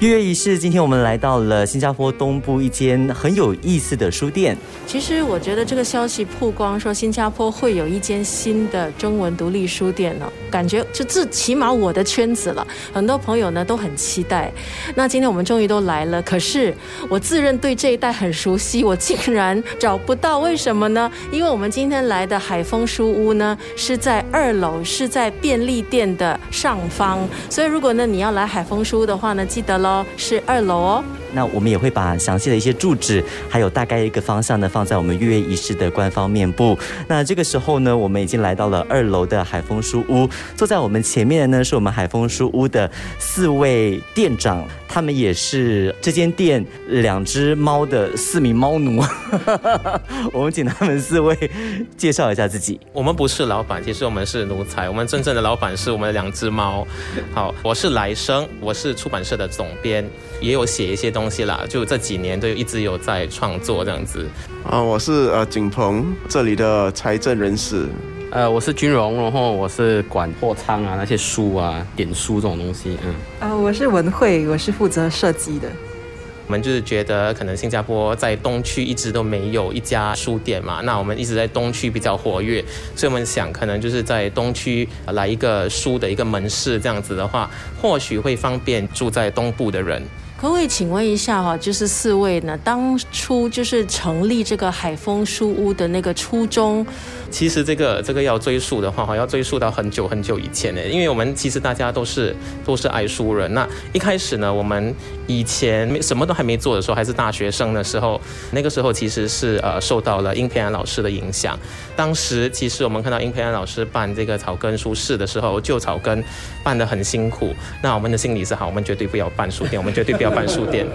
月月仪式，今天我们来到了新加坡东部一间很有意思的书店。其实我觉得这个消息曝光说新加坡会有一间新的中文独立书店呢，感觉就至起码我的圈子了，很多朋友呢都很期待。那今天我们终于都来了，可是我自认对这一带很熟悉，我竟然找不到，为什么呢？因为我们今天来的海丰书屋呢是在二楼，是在便利店的上方，所以如果呢你要来海丰书屋的话呢，记得喽，是二楼哦。那我们也会把详细的一些住址，还有大概一个方向呢，放在我们月月仪式的官方面部。那这个时候呢，我们已经来到了二楼的海丰书屋，坐在我们前面的呢，是我们海丰书屋的四位店长，他们也是这间店两只猫的四名猫奴。我们请他们四位介绍一下自己。我们不是老板，其实我们是奴才。我们真正的老板是我们的两只猫。好，我是来生，我是出版社的总编，也有写一些东西啦。就这几年都一直有在创作这样子。啊，我是呃景鹏，这里的财政人士。呃，我是军荣，然后我是管货仓啊，那些书啊、点书这种东西。嗯。呃，我是文慧，我是负责设计的。我们就是觉得，可能新加坡在东区一直都没有一家书店嘛，那我们一直在东区比较活跃，所以我们想，可能就是在东区来一个书的一个门市，这样子的话，或许会方便住在东部的人。可不可以请问一下哈，就是四位呢，当初就是成立这个海丰书屋的那个初衷？其实这个这个要追溯的话，哈，要追溯到很久很久以前呢，因为我们其实大家都是都是爱书人。那一开始呢，我们以前什么都还没做的时候，还是大学生的时候，那个时候其实是呃受到了英培安老师的影响。当时其实我们看到英培安老师办这个草根书市的时候，旧草根办得很辛苦。那我们的心里是好，我们绝对不要办书店，我们绝对不要办书店。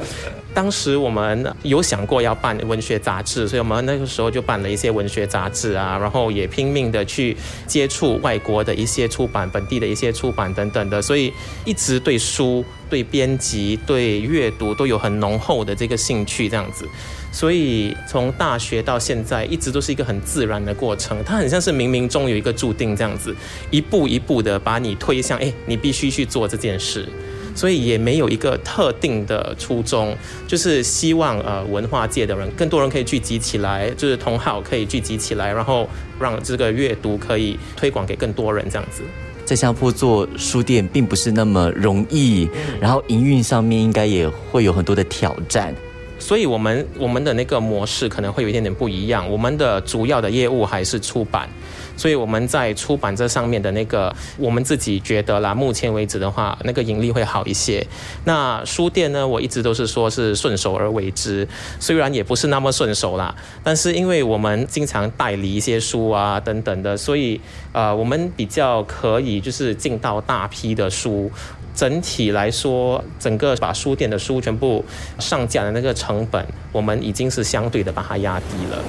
当时我们有想过要办文学杂志，所以我们那个时候就办了一些文学杂志啊，然后也拼命的去接触外国的一些出版、本地的一些出版等等的，所以一直对书、对编辑、对阅读都有很浓厚的这个兴趣，这样子。所以从大学到现在，一直都是一个很自然的过程，它很像是冥冥中有一个注定这样子，一步一步的把你推向，哎，你必须去做这件事。所以也没有一个特定的初衷，就是希望呃文化界的人更多人可以聚集起来，就是同好可以聚集起来，然后让这个阅读可以推广给更多人这样子。在新加坡做书店并不是那么容易，然后营运上面应该也会有很多的挑战。所以我们我们的那个模式可能会有一点点不一样，我们的主要的业务还是出版。所以我们在出版这上面的那个，我们自己觉得啦，目前为止的话，那个盈利会好一些。那书店呢，我一直都是说是顺手而为之，虽然也不是那么顺手啦，但是因为我们经常代理一些书啊等等的，所以呃，我们比较可以就是进到大批的书。整体来说，整个把书店的书全部上架的那个成本，我们已经是相对的把它压低了。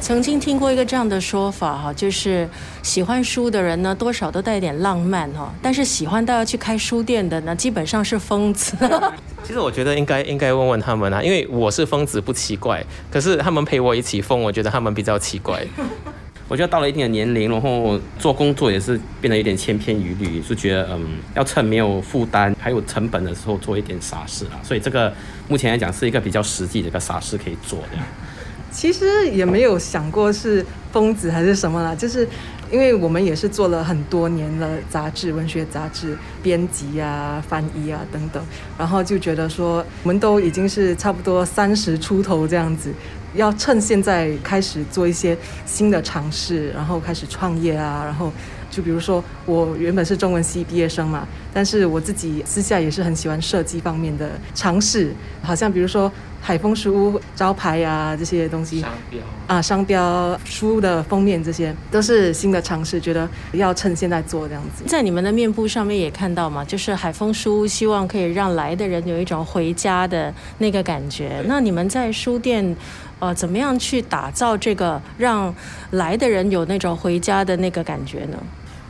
曾经听过一个这样的说法哈，就是喜欢书的人呢，多少都带一点浪漫哈，但是喜欢到要去开书店的呢，基本上是疯子。其实我觉得应该应该问问他们啊，因为我是疯子不奇怪，可是他们陪我一起疯，我觉得他们比较奇怪。我觉得到了一定的年龄，然后做工作也是变得有点千篇一律，是觉得嗯，要趁没有负担还有成本的时候做一点傻事啊。所以这个目前来讲是一个比较实际的一个傻事可以做的。其实也没有想过是疯子还是什么啦，就是因为我们也是做了很多年的杂志、文学杂志编辑啊、翻译啊等等，然后就觉得说我们都已经是差不多三十出头这样子，要趁现在开始做一些新的尝试，然后开始创业啊，然后就比如说我原本是中文系毕业生嘛，但是我自己私下也是很喜欢设计方面的尝试，好像比如说。海丰书屋招牌呀，这些东西，商标啊，商标书的封面，这些都是新的尝试，觉得要趁现在做这样子。在你们的面部上面也看到嘛，就是海丰书屋希望可以让来的人有一种回家的那个感觉。那你们在书店，呃，怎么样去打造这个让来的人有那种回家的那个感觉呢？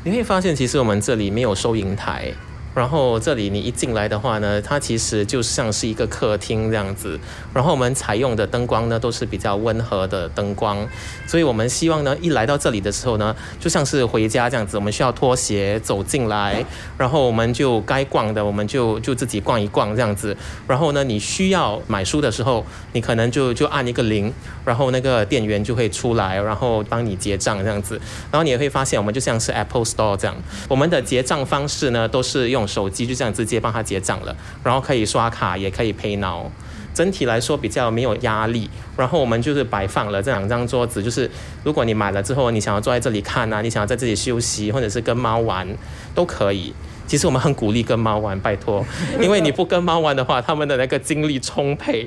你会发现，其实我们这里没有收银台。然后这里你一进来的话呢，它其实就像是一个客厅这样子。然后我们采用的灯光呢，都是比较温和的灯光，所以我们希望呢，一来到这里的时候呢，就像是回家这样子，我们需要脱鞋走进来，然后我们就该逛的，我们就就自己逛一逛这样子。然后呢，你需要买书的时候，你可能就就按一个铃，然后那个店员就会出来，然后帮你结账这样子。然后你也会发现，我们就像是 Apple Store 这样，我们的结账方式呢，都是用手机就这样直接帮他结账了，然后可以刷卡，也可以 Pay Now。整体来说比较没有压力，然后我们就是摆放了这两张桌子，就是如果你买了之后，你想要坐在这里看啊，你想要在这里休息，或者是跟猫玩，都可以。其实我们很鼓励跟猫玩，拜托，因为你不跟猫玩的话，他们的那个精力充沛。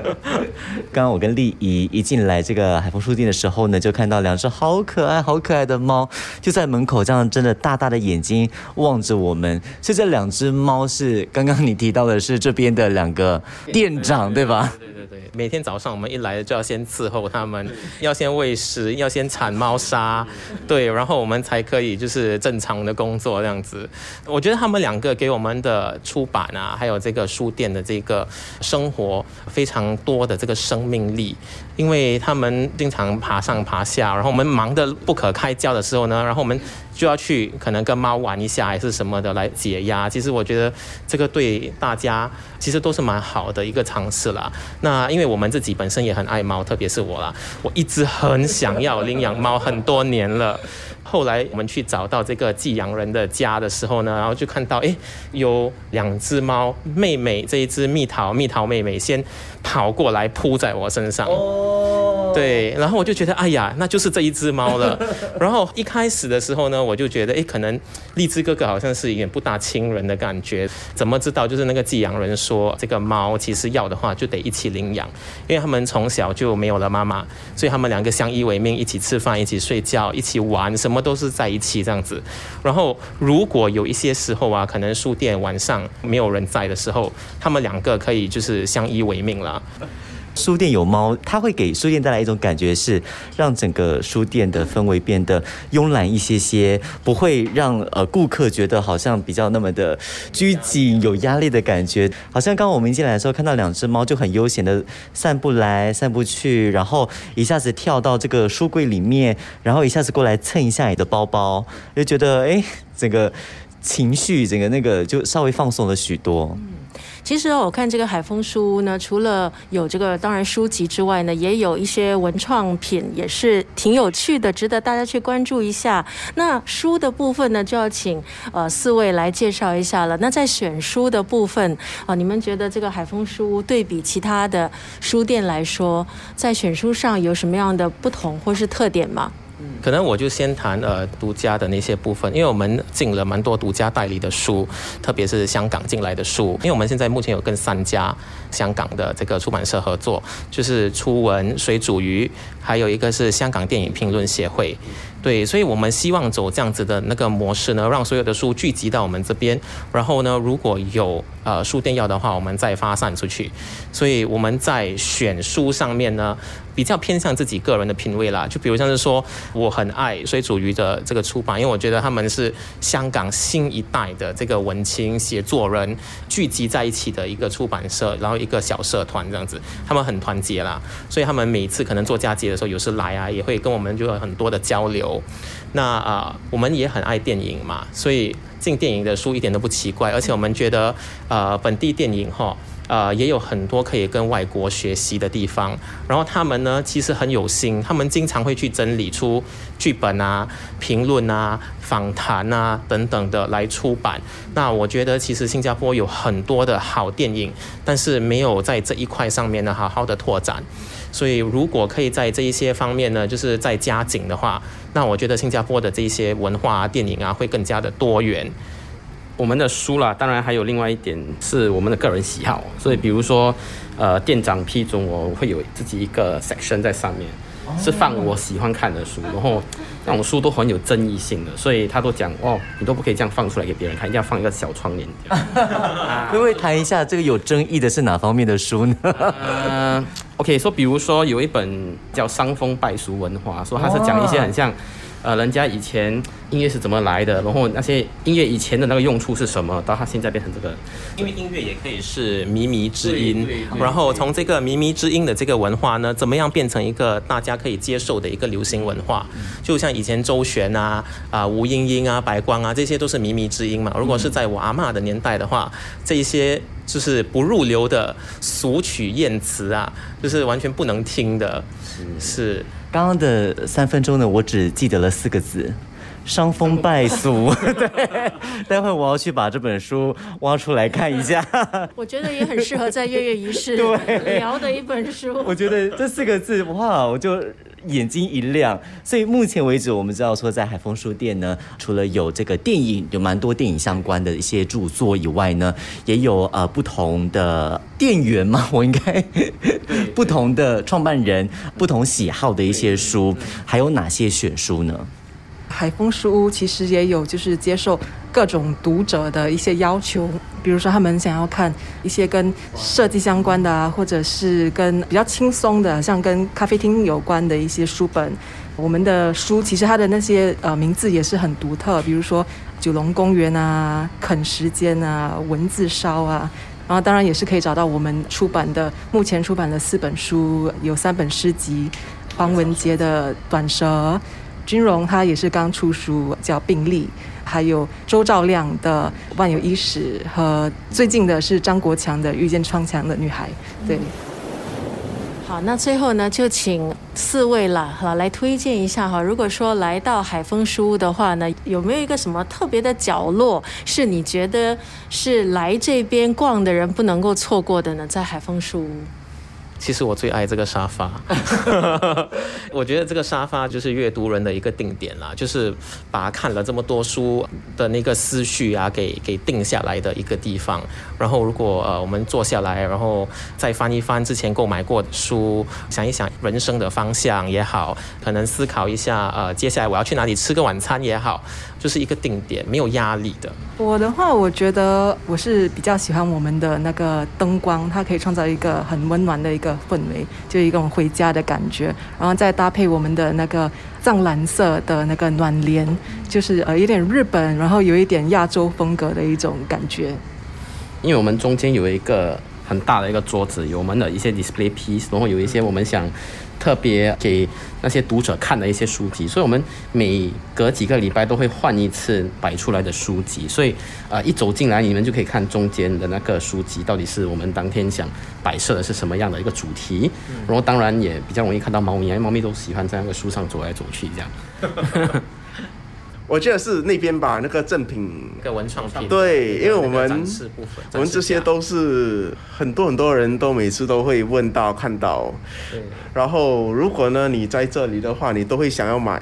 刚刚我跟丽姨一进来这个海丰书店的时候呢，就看到两只好可爱、好可爱的猫，就在门口这样睁着大大的眼睛望着我们。所以这两只猫是刚刚你提到的是这边的两个 店长对吧？对对对，每天早上我们一来就要先伺候他们，要先喂食，要先铲猫砂，对，然后我们才可以就是正常的工作这样子。我觉得他们两个给我们的出版啊，还有这个书店的这个生活非常多的这个生命力，因为他们经常爬上爬下，然后我们忙得不可开交的时候呢，然后我们就要去可能跟猫玩一下还是什么的来解压。其实我觉得这个对大家其实都是蛮好的一个尝试啦。那因为我们自己本身也很爱猫，特别是我啦，我一直很想要领养猫很多年了。后来我们去找到这个寄养人的家的时候呢，然后就看到，哎，有两只猫，妹妹这一只蜜桃，蜜桃妹妹先跑过来扑在我身上。对，然后我就觉得，哎呀，那就是这一只猫了。然后一开始的时候呢，我就觉得，哎，可能荔枝哥哥好像是有点不大亲人的感觉。怎么知道？就是那个寄养人说，这个猫其实要的话就得一起领养，因为他们从小就没有了妈妈，所以他们两个相依为命，一起吃饭，一起睡觉，一起玩，什么都是在一起这样子。然后如果有一些时候啊，可能书店晚上没有人在的时候，他们两个可以就是相依为命了。书店有猫，它会给书店带来一种感觉，是让整个书店的氛围变得慵懒一些些，不会让呃顾客觉得好像比较那么的拘谨、有压力的感觉。好像刚刚我们一进来的时候，看到两只猫就很悠闲的散步来散步去，然后一下子跳到这个书柜里面，然后一下子过来蹭一下你的包包，就觉得哎，整个情绪整个那个就稍微放松了许多。其实我看这个海风书屋呢，除了有这个当然书籍之外呢，也有一些文创品，也是挺有趣的，值得大家去关注一下。那书的部分呢，就要请呃四位来介绍一下了。那在选书的部分啊，你们觉得这个海风书屋对比其他的书店来说，在选书上有什么样的不同或是特点吗？可能我就先谈呃独家的那些部分，因为我们进了蛮多独家代理的书，特别是香港进来的书。因为我们现在目前有跟三家香港的这个出版社合作，就是初文、水煮鱼，还有一个是香港电影评论协会。对，所以我们希望走这样子的那个模式呢，让所有的书聚集到我们这边，然后呢，如果有呃书店要的话，我们再发散出去。所以我们在选书上面呢，比较偏向自己个人的品味啦。就比如像是说，我很爱水煮鱼的这个出版，因为我觉得他们是香港新一代的这个文青写作人聚集在一起的一个出版社，然后一个小社团这样子，他们很团结啦。所以他们每次可能做佳节有时候，有时来啊，也会跟我们就有很多的交流。那啊，我们也很爱电影嘛，所以进电影的书一点都不奇怪。而且我们觉得，呃，本地电影哈，呃，也有很多可以跟外国学习的地方。然后他们呢，其实很有心，他们经常会去整理出剧本啊、评论啊、访谈啊等等的来出版。那我觉得，其实新加坡有很多的好电影，但是没有在这一块上面呢好好的拓展。所以，如果可以在这一些方面呢，就是在加紧的话，那我觉得新加坡的这些文化啊、电影啊会更加的多元。我们的书啦，当然还有另外一点是我们的个人喜好，所以比如说，呃，店长批准我会有自己一个 section 在上面。是放我喜欢看的书，然后那种书都很有争议性的，所以他都讲哦，你都不可以这样放出来给别人看，一定要放一个小窗帘。可不可以谈一下这个有争议的是哪方面的书呢？OK，说比如说有一本叫《伤风败俗文化》，说它是讲一些很像呃，人家以前音乐是怎么来的，然后那些音乐以前的那个用处是什么，到它现在变成这个。因为音乐也可以是靡靡之音然后从这个靡靡之音的这个文化呢，怎么样变成一个大家可以接受的一个流行文化？就像以前周璇啊、啊、吴英英啊、白光啊，这些都是靡靡之音嘛。如果是在我阿嬷的年代的话，这一些就是不入流的俗曲艳词啊，就是完全不能听的，是。刚刚的三分钟呢，我只记得了四个字。伤风败俗，对，待会我要去把这本书挖出来看一下。我觉得也很适合在月月仪式对聊的一本书。我觉得这四个字，哇，我就眼睛一亮。所以目前为止，我们知道说，在海丰书店呢，除了有这个电影，有蛮多电影相关的一些著作以外呢，也有呃不同的店员嘛，我应该不同的创办人、不同喜好的一些书，还有哪些选书呢？海风书屋其实也有就是接受各种读者的一些要求，比如说他们想要看一些跟设计相关的啊，或者是跟比较轻松的，像跟咖啡厅有关的一些书本。我们的书其实它的那些呃名字也是很独特，比如说九龙公园啊、啃时间啊、文字烧啊。然后当然也是可以找到我们出版的，目前出版的四本书，有三本诗集，黄文杰的《短蛇》。君荣他也是刚出书，叫《病例》，还有周兆亮的《万有伊始》，和最近的是张国强的《遇见窗墙的女孩》。对，好，那最后呢，就请四位了，哈来推荐一下哈。如果说来到海丰书屋的话呢，有没有一个什么特别的角落，是你觉得是来这边逛的人不能够错过的呢？在海丰书屋。其实我最爱这个沙发，我觉得这个沙发就是阅读人的一个定点啦，就是把看了这么多书的那个思绪啊，给给定下来的一个地方。然后如果呃我们坐下来，然后再翻一翻之前购买过的书，想一想人生的方向也好，可能思考一下呃接下来我要去哪里吃个晚餐也好，就是一个定点，没有压力的。我的话，我觉得我是比较喜欢我们的那个灯光，它可以创造一个很温暖的一个氛围，就一种回家的感觉，然后再搭配我们的那个藏蓝色的那个暖帘，就是呃有点日本，然后有一点亚洲风格的一种感觉。因为我们中间有一个很大的一个桌子，有我们的一些 display piece，然后有一些我们想特别给那些读者看的一些书籍，所以我们每隔几个礼拜都会换一次摆出来的书籍，所以呃一走进来你们就可以看中间的那个书籍到底是我们当天想摆设的是什么样的一个主题，然后当然也比较容易看到猫咪，因为猫咪都喜欢在那个书上走来走去这样。我记得是那边吧，那个赠品一个文创品，对因为我们我们这些都是很多很多人都每次都会问到看到，对。然后如果呢你在这里的话，你都会想要买。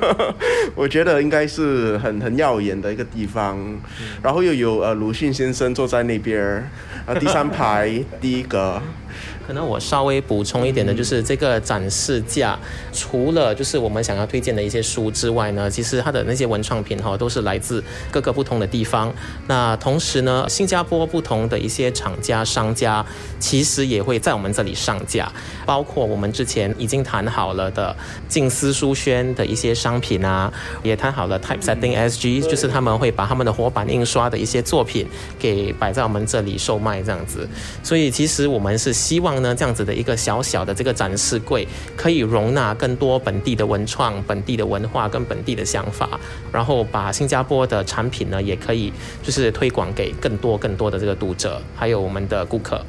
我觉得应该是很很耀眼的一个地方，然后又有呃鲁迅先生坐在那边儿，啊第三排 第一个。可能我稍微补充一点的，就是这个展示架，除了就是我们想要推荐的一些书之外呢，其实它的那些文创品哈，都是来自各个不同的地方。那同时呢，新加坡不同的一些厂家、商家，其实也会在我们这里上架，包括我们之前已经谈好了的静思书轩的一些商品啊，也谈好了 Typesetting SG，就是他们会把他们的活版印刷的一些作品给摆在我们这里售卖这样子。所以其实我们是希望呢，这样子的一个小小的这个展示柜，可以容纳更多本地的文创、本地的文化跟本地的想法，然后把新加坡的产品呢，也可以就是推广给更多更多的这个读者，还有我们的顾客。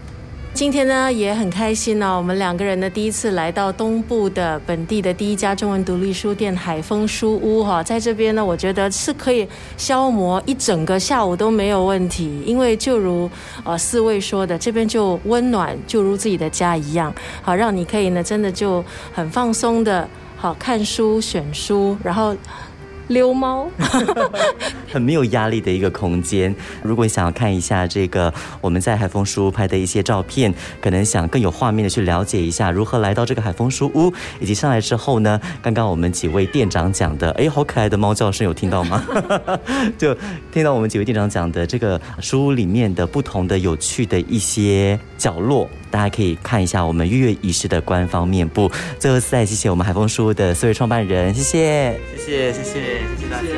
今天呢也很开心呢、我们两个人呢第一次来到东部的本地的第一家中文独立书店海丰书屋哈，在这边呢，我觉得是可以消磨一整个下午都没有问题，因为就如呃四位说的，这边就温暖，就如自己的家一样，好让你可以呢真的就很放松的好看书、选书，然后。溜猫，很没有压力的一个空间。如果你想要看一下这个我们在海风书屋拍的一些照片，可能想更有画面的去了解一下如何来到这个海风书屋，以及上来之后呢，刚刚我们几位店长讲的，哎，好可爱的猫叫声，有听到吗？就听到我们几位店长讲的这个书屋里面的不同的有趣的一些角落，大家可以看一下我们月月仪式的官方面部。最后再谢谢我们海风书屋的四位创办人，谢谢，谢谢谢谢谢谢大家。